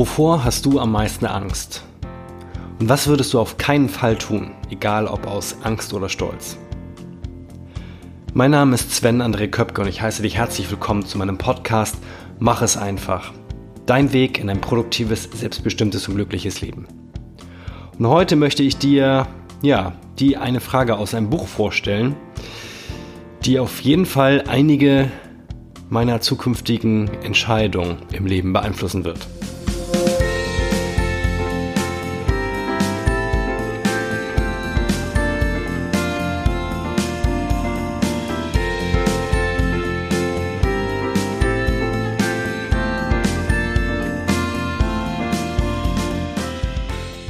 Wovor hast du am meisten Angst? Und was würdest du auf keinen Fall tun, egal ob aus Angst oder Stolz? Mein Name ist Sven André Köpke und ich heiße dich herzlich willkommen zu meinem Podcast Mach es einfach. Dein Weg in ein produktives, selbstbestimmtes und glückliches Leben. Und heute möchte ich dir, ja, die eine Frage aus einem Buch vorstellen, die auf jeden Fall einige meiner zukünftigen Entscheidungen im Leben beeinflussen wird.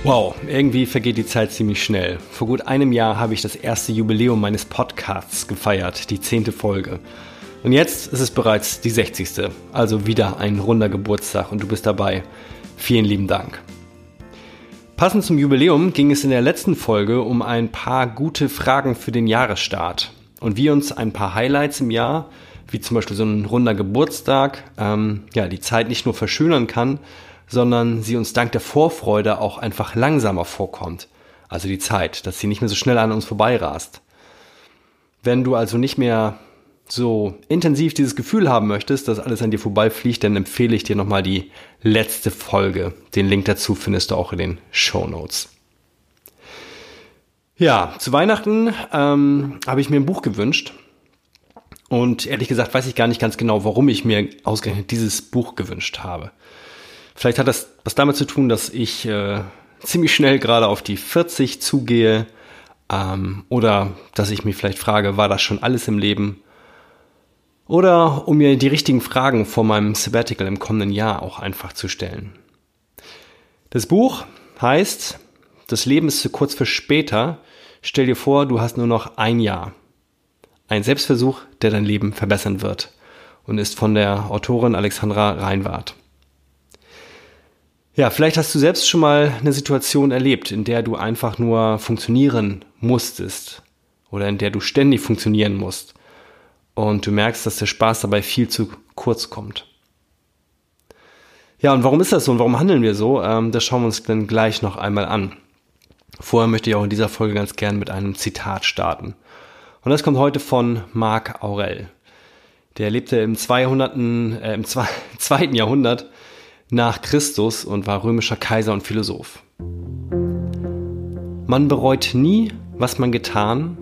Wow, irgendwie vergeht die Zeit ziemlich schnell. Vor gut einem Jahr habe ich das erste Jubiläum meines Podcasts gefeiert, die zehnte Folge. Und jetzt ist es bereits die 60. Also wieder ein runder Geburtstag und du bist dabei. Vielen lieben Dank. Passend zum Jubiläum ging es in der letzten Folge um ein paar gute Fragen für den Jahresstart und wie uns ein paar Highlights im Jahr, wie zum Beispiel so ein runder Geburtstag, ähm, ja, die Zeit nicht nur verschönern kann, sondern sie uns dank der Vorfreude auch einfach langsamer vorkommt. Also die Zeit, dass sie nicht mehr so schnell an uns vorbeirast. Wenn du also nicht mehr so intensiv dieses Gefühl haben möchtest, dass alles an dir vorbeifliegt, dann empfehle ich dir nochmal die letzte Folge. Den Link dazu findest du auch in den Show Notes. Ja, zu Weihnachten ähm, habe ich mir ein Buch gewünscht. Und ehrlich gesagt weiß ich gar nicht ganz genau, warum ich mir ausgerechnet dieses Buch gewünscht habe. Vielleicht hat das was damit zu tun, dass ich äh, ziemlich schnell gerade auf die 40 zugehe ähm, oder dass ich mich vielleicht frage, war das schon alles im Leben? Oder um mir die richtigen Fragen vor meinem Sabbatical im kommenden Jahr auch einfach zu stellen. Das Buch heißt Das Leben ist zu kurz für später. Stell dir vor, du hast nur noch ein Jahr. Ein Selbstversuch, der dein Leben verbessern wird und ist von der Autorin Alexandra Reinwart. Ja, vielleicht hast du selbst schon mal eine Situation erlebt, in der du einfach nur funktionieren musstest oder in der du ständig funktionieren musst und du merkst, dass der Spaß dabei viel zu kurz kommt. Ja, und warum ist das so und warum handeln wir so? Ähm, das schauen wir uns dann gleich noch einmal an. Vorher möchte ich auch in dieser Folge ganz gern mit einem Zitat starten. Und das kommt heute von Marc Aurel. Der lebte im 200. Äh, im zweiten Jahrhundert nach Christus und war römischer Kaiser und Philosoph. Man bereut nie, was man getan,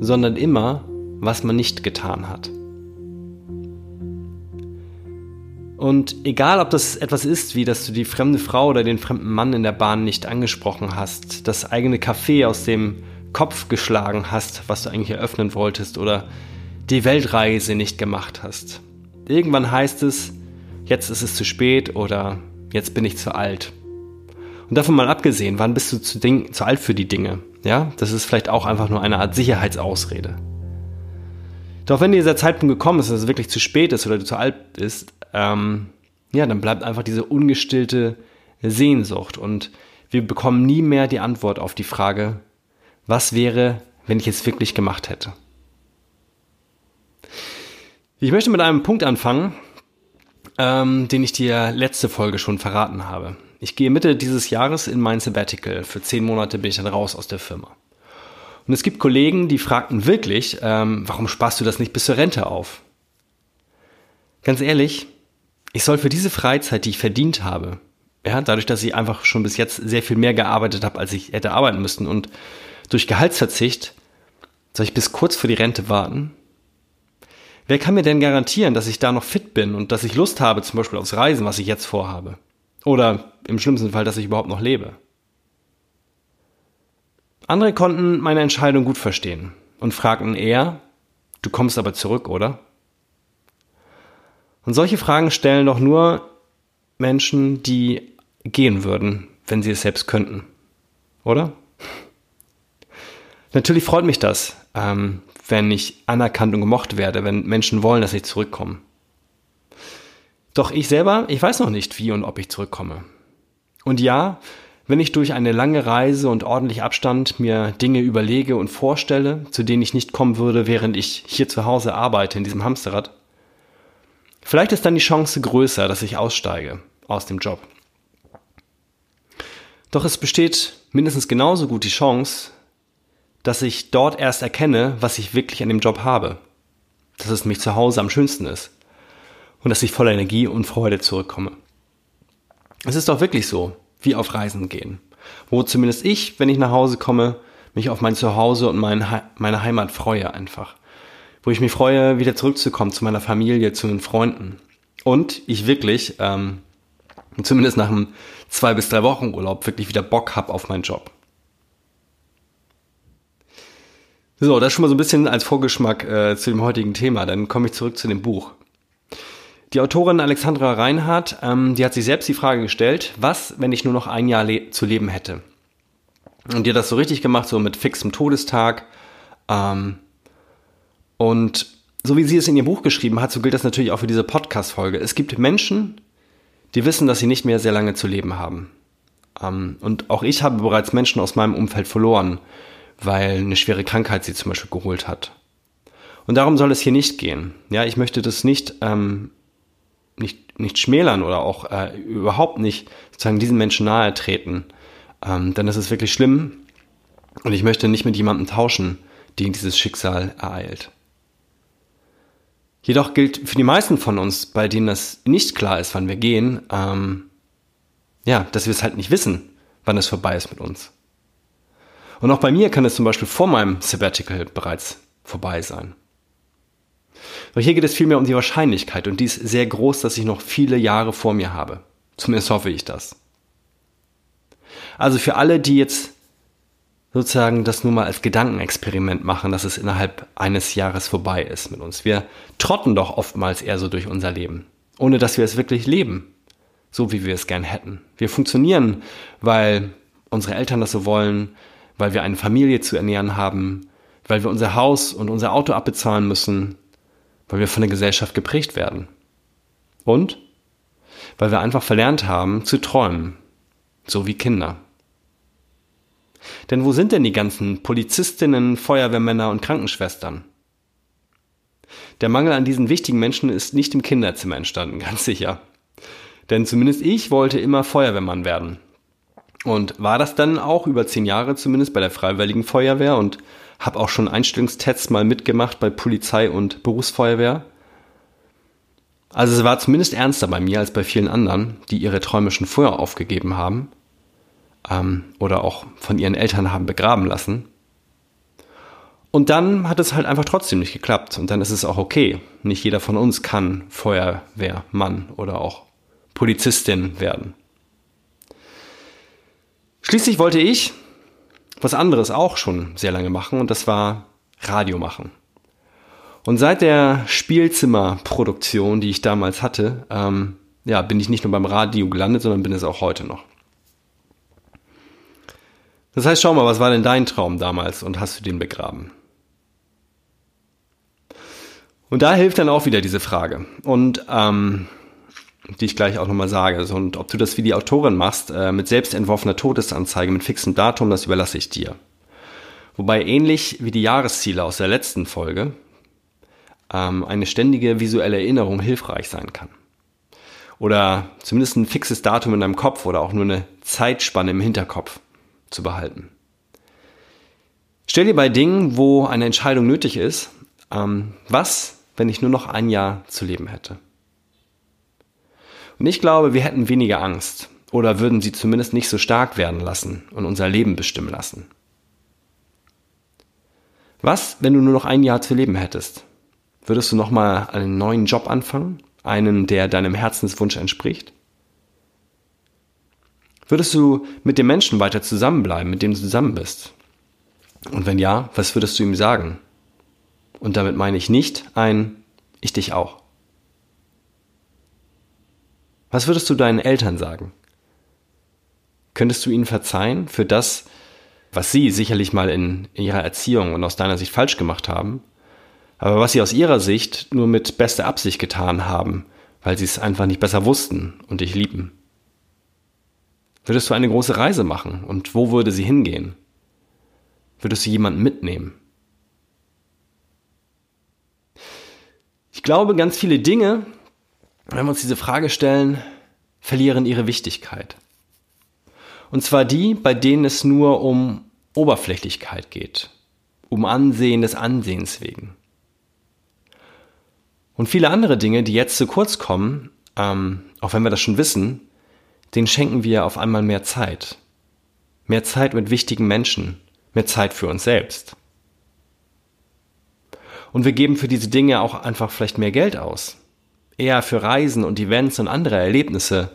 sondern immer, was man nicht getan hat. Und egal, ob das etwas ist, wie dass du die fremde Frau oder den fremden Mann in der Bahn nicht angesprochen hast, das eigene Café aus dem Kopf geschlagen hast, was du eigentlich eröffnen wolltest, oder die Weltreise nicht gemacht hast. Irgendwann heißt es, jetzt ist es zu spät oder jetzt bin ich zu alt. Und davon mal abgesehen, wann bist du zu, Ding, zu alt für die Dinge? Ja, das ist vielleicht auch einfach nur eine Art Sicherheitsausrede. Doch wenn dieser Zeitpunkt gekommen ist, dass es wirklich zu spät ist oder du zu alt bist, ähm, ja, dann bleibt einfach diese ungestillte Sehnsucht und wir bekommen nie mehr die Antwort auf die Frage, was wäre, wenn ich es wirklich gemacht hätte. Ich möchte mit einem Punkt anfangen, ähm, den ich dir letzte Folge schon verraten habe. Ich gehe Mitte dieses Jahres in mein Sabbatical. Für zehn Monate bin ich dann raus aus der Firma. Und es gibt Kollegen, die fragten wirklich, ähm, warum sparst du das nicht bis zur Rente auf? Ganz ehrlich, ich soll für diese Freizeit, die ich verdient habe, ja, dadurch, dass ich einfach schon bis jetzt sehr viel mehr gearbeitet habe, als ich hätte arbeiten müssen und durch Gehaltsverzicht, soll ich bis kurz vor die Rente warten? Wer kann mir denn garantieren, dass ich da noch fit bin und dass ich Lust habe, zum Beispiel aufs Reisen, was ich jetzt vorhabe? Oder im schlimmsten Fall, dass ich überhaupt noch lebe? Andere konnten meine Entscheidung gut verstehen und fragten eher, du kommst aber zurück, oder? Und solche Fragen stellen doch nur Menschen, die gehen würden, wenn sie es selbst könnten, oder? Natürlich freut mich das, ähm, wenn ich anerkannt und gemocht werde, wenn Menschen wollen, dass ich zurückkomme. Doch ich selber, ich weiß noch nicht, wie und ob ich zurückkomme. Und ja, wenn ich durch eine lange Reise und ordentlich Abstand mir Dinge überlege und vorstelle, zu denen ich nicht kommen würde, während ich hier zu Hause arbeite in diesem Hamsterrad, vielleicht ist dann die Chance größer, dass ich aussteige aus dem Job. Doch es besteht mindestens genauso gut die Chance, dass ich dort erst erkenne, was ich wirklich an dem Job habe. Dass es mich zu Hause am schönsten ist. Und dass ich voller Energie und Freude zurückkomme. Es ist doch wirklich so, wie auf Reisen gehen. Wo zumindest ich, wenn ich nach Hause komme, mich auf mein Zuhause und mein, meine Heimat freue einfach. Wo ich mich freue, wieder zurückzukommen zu meiner Familie, zu den Freunden. Und ich wirklich, ähm, zumindest nach einem zwei bis drei Wochen Urlaub, wirklich wieder Bock habe auf meinen Job. So, das schon mal so ein bisschen als Vorgeschmack äh, zu dem heutigen Thema. Dann komme ich zurück zu dem Buch. Die Autorin Alexandra Reinhardt, ähm, die hat sich selbst die Frage gestellt, was, wenn ich nur noch ein Jahr le zu leben hätte? Und die hat das so richtig gemacht, so mit fixem Todestag. Ähm, und so wie sie es in ihr Buch geschrieben hat, so gilt das natürlich auch für diese Podcast-Folge. Es gibt Menschen, die wissen, dass sie nicht mehr sehr lange zu leben haben. Ähm, und auch ich habe bereits Menschen aus meinem Umfeld verloren, weil eine schwere Krankheit sie zum Beispiel geholt hat. Und darum soll es hier nicht gehen. Ja, ich möchte das nicht, ähm, nicht, nicht schmälern oder auch äh, überhaupt nicht sozusagen diesen Menschen nahe treten. Ähm, denn das ist wirklich schlimm. Und ich möchte nicht mit jemandem tauschen, den dieses Schicksal ereilt. Jedoch gilt für die meisten von uns, bei denen das nicht klar ist, wann wir gehen, ähm, ja, dass wir es halt nicht wissen, wann es vorbei ist mit uns. Und auch bei mir kann es zum Beispiel vor meinem Sabbatical bereits vorbei sein. Doch hier geht es vielmehr um die Wahrscheinlichkeit und die ist sehr groß, dass ich noch viele Jahre vor mir habe. Zumindest hoffe ich das. Also für alle, die jetzt sozusagen das nur mal als Gedankenexperiment machen, dass es innerhalb eines Jahres vorbei ist mit uns. Wir trotten doch oftmals eher so durch unser Leben, ohne dass wir es wirklich leben, so wie wir es gern hätten. Wir funktionieren, weil unsere Eltern das so wollen, weil wir eine Familie zu ernähren haben, weil wir unser Haus und unser Auto abbezahlen müssen, weil wir von der Gesellschaft geprägt werden. Und weil wir einfach verlernt haben zu träumen, so wie Kinder. Denn wo sind denn die ganzen Polizistinnen, Feuerwehrmänner und Krankenschwestern? Der Mangel an diesen wichtigen Menschen ist nicht im Kinderzimmer entstanden, ganz sicher. Denn zumindest ich wollte immer Feuerwehrmann werden. Und war das dann auch über zehn Jahre zumindest bei der Freiwilligen Feuerwehr und habe auch schon Einstellungstests mal mitgemacht bei Polizei und Berufsfeuerwehr. Also es war zumindest ernster bei mir als bei vielen anderen, die ihre Träume schon vorher aufgegeben haben ähm, oder auch von ihren Eltern haben begraben lassen. Und dann hat es halt einfach trotzdem nicht geklappt. Und dann ist es auch okay. Nicht jeder von uns kann Feuerwehrmann oder auch Polizistin werden. Schließlich wollte ich was anderes auch schon sehr lange machen und das war Radio machen. Und seit der Spielzimmerproduktion, die ich damals hatte, ähm, ja, bin ich nicht nur beim Radio gelandet, sondern bin es auch heute noch. Das heißt, schau mal, was war denn dein Traum damals und hast du den begraben? Und da hilft dann auch wieder diese Frage. Und ähm, die ich gleich auch nochmal sage. und ob du das wie die Autorin machst, äh, mit selbstentworfener Todesanzeige, mit fixem Datum, das überlasse ich dir. Wobei ähnlich wie die Jahresziele aus der letzten Folge ähm, eine ständige visuelle Erinnerung hilfreich sein kann. Oder zumindest ein fixes Datum in deinem Kopf oder auch nur eine Zeitspanne im Hinterkopf zu behalten. Stell dir bei Dingen, wo eine Entscheidung nötig ist, ähm, was, wenn ich nur noch ein Jahr zu leben hätte? Und ich glaube, wir hätten weniger Angst oder würden sie zumindest nicht so stark werden lassen und unser Leben bestimmen lassen. Was, wenn du nur noch ein Jahr zu leben hättest? Würdest du nochmal einen neuen Job anfangen? Einen, der deinem Herzenswunsch entspricht? Würdest du mit dem Menschen weiter zusammenbleiben, mit dem du zusammen bist? Und wenn ja, was würdest du ihm sagen? Und damit meine ich nicht ein Ich dich auch. Was würdest du deinen Eltern sagen? Könntest du ihnen verzeihen für das, was sie sicherlich mal in, ihrer Erziehung und aus deiner Sicht falsch gemacht haben, aber was sie aus ihrer Sicht nur mit bester Absicht getan haben, weil sie es einfach nicht besser wussten und dich lieben? Würdest du eine große Reise machen und wo würde sie hingehen? Würdest du jemanden mitnehmen? Ich glaube, ganz viele Dinge, wenn wir uns diese Frage stellen, verlieren ihre Wichtigkeit. Und zwar die, bei denen es nur um Oberflächlichkeit geht, um Ansehen des Ansehens wegen. Und viele andere Dinge, die jetzt zu kurz kommen, ähm, auch wenn wir das schon wissen, denen schenken wir auf einmal mehr Zeit. Mehr Zeit mit wichtigen Menschen, mehr Zeit für uns selbst. Und wir geben für diese Dinge auch einfach vielleicht mehr Geld aus. Eher für Reisen und Events und andere Erlebnisse,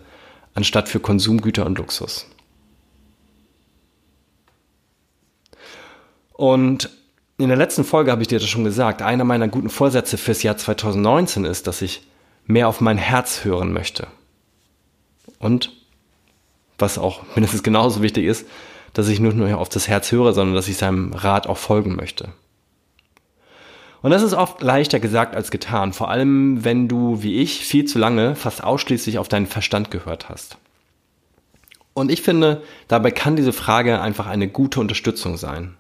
anstatt für Konsumgüter und Luxus. Und in der letzten Folge habe ich dir das schon gesagt, einer meiner guten Vorsätze fürs Jahr 2019 ist, dass ich mehr auf mein Herz hören möchte. Und was auch mindestens genauso wichtig ist, dass ich nicht nur auf das Herz höre, sondern dass ich seinem Rat auch folgen möchte. Und das ist oft leichter gesagt als getan, vor allem wenn du, wie ich, viel zu lange fast ausschließlich auf deinen Verstand gehört hast. Und ich finde, dabei kann diese Frage einfach eine gute Unterstützung sein.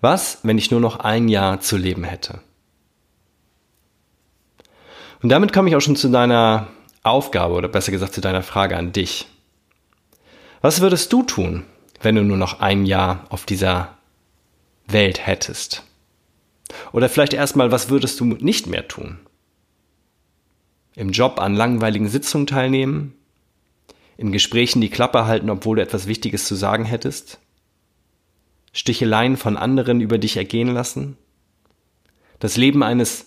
Was, wenn ich nur noch ein Jahr zu leben hätte? Und damit komme ich auch schon zu deiner Aufgabe oder besser gesagt zu deiner Frage an dich. Was würdest du tun, wenn du nur noch ein Jahr auf dieser Welt hättest? Oder vielleicht erstmal, was würdest du nicht mehr tun? Im Job an langweiligen Sitzungen teilnehmen? In Gesprächen die Klappe halten, obwohl du etwas Wichtiges zu sagen hättest? Sticheleien von anderen über dich ergehen lassen? Das Leben eines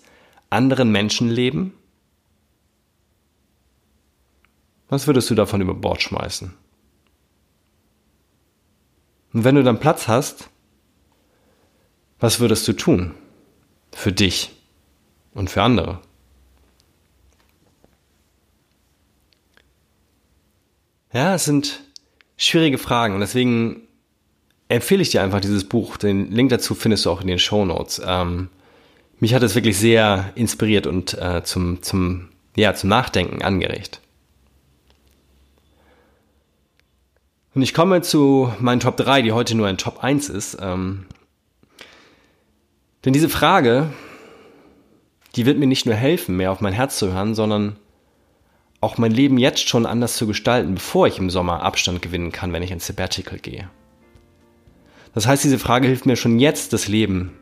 anderen Menschen leben? Was würdest du davon über Bord schmeißen? Und wenn du dann Platz hast, was würdest du tun? Für dich und für andere. Ja, es sind schwierige Fragen und deswegen empfehle ich dir einfach dieses Buch. Den Link dazu findest du auch in den Show Notes. Ähm, mich hat es wirklich sehr inspiriert und äh, zum, zum, ja, zum Nachdenken angeregt. Und ich komme zu meinen Top 3, die heute nur ein Top 1 ist. Ähm, denn diese Frage, die wird mir nicht nur helfen, mehr auf mein Herz zu hören, sondern auch mein Leben jetzt schon anders zu gestalten, bevor ich im Sommer Abstand gewinnen kann, wenn ich ins Sabbatical gehe. Das heißt, diese Frage hilft mir schon jetzt, das Leben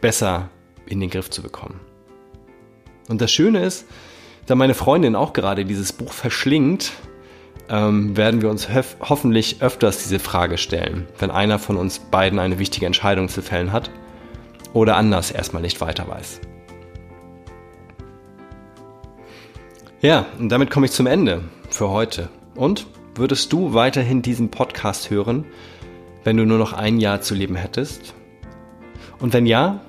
besser in den Griff zu bekommen. Und das Schöne ist, da meine Freundin auch gerade dieses Buch verschlingt, ähm, werden wir uns hoffentlich öfters diese Frage stellen, wenn einer von uns beiden eine wichtige Entscheidung zu fällen hat oder anders erstmal nicht weiter weiß. Ja, und damit komme ich zum Ende für heute. Und würdest du weiterhin diesen Podcast hören, wenn du nur noch ein Jahr zu leben hättest? Und wenn ja,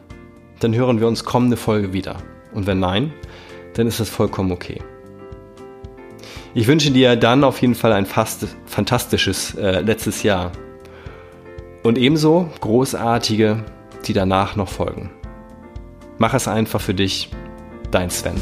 dann hören wir uns kommende Folge wieder. Und wenn nein, dann ist das vollkommen okay. Ich wünsche dir dann auf jeden Fall ein fast fantastisches äh, letztes Jahr. Und ebenso großartige die danach noch folgen. Mach es einfach für dich, dein Sven.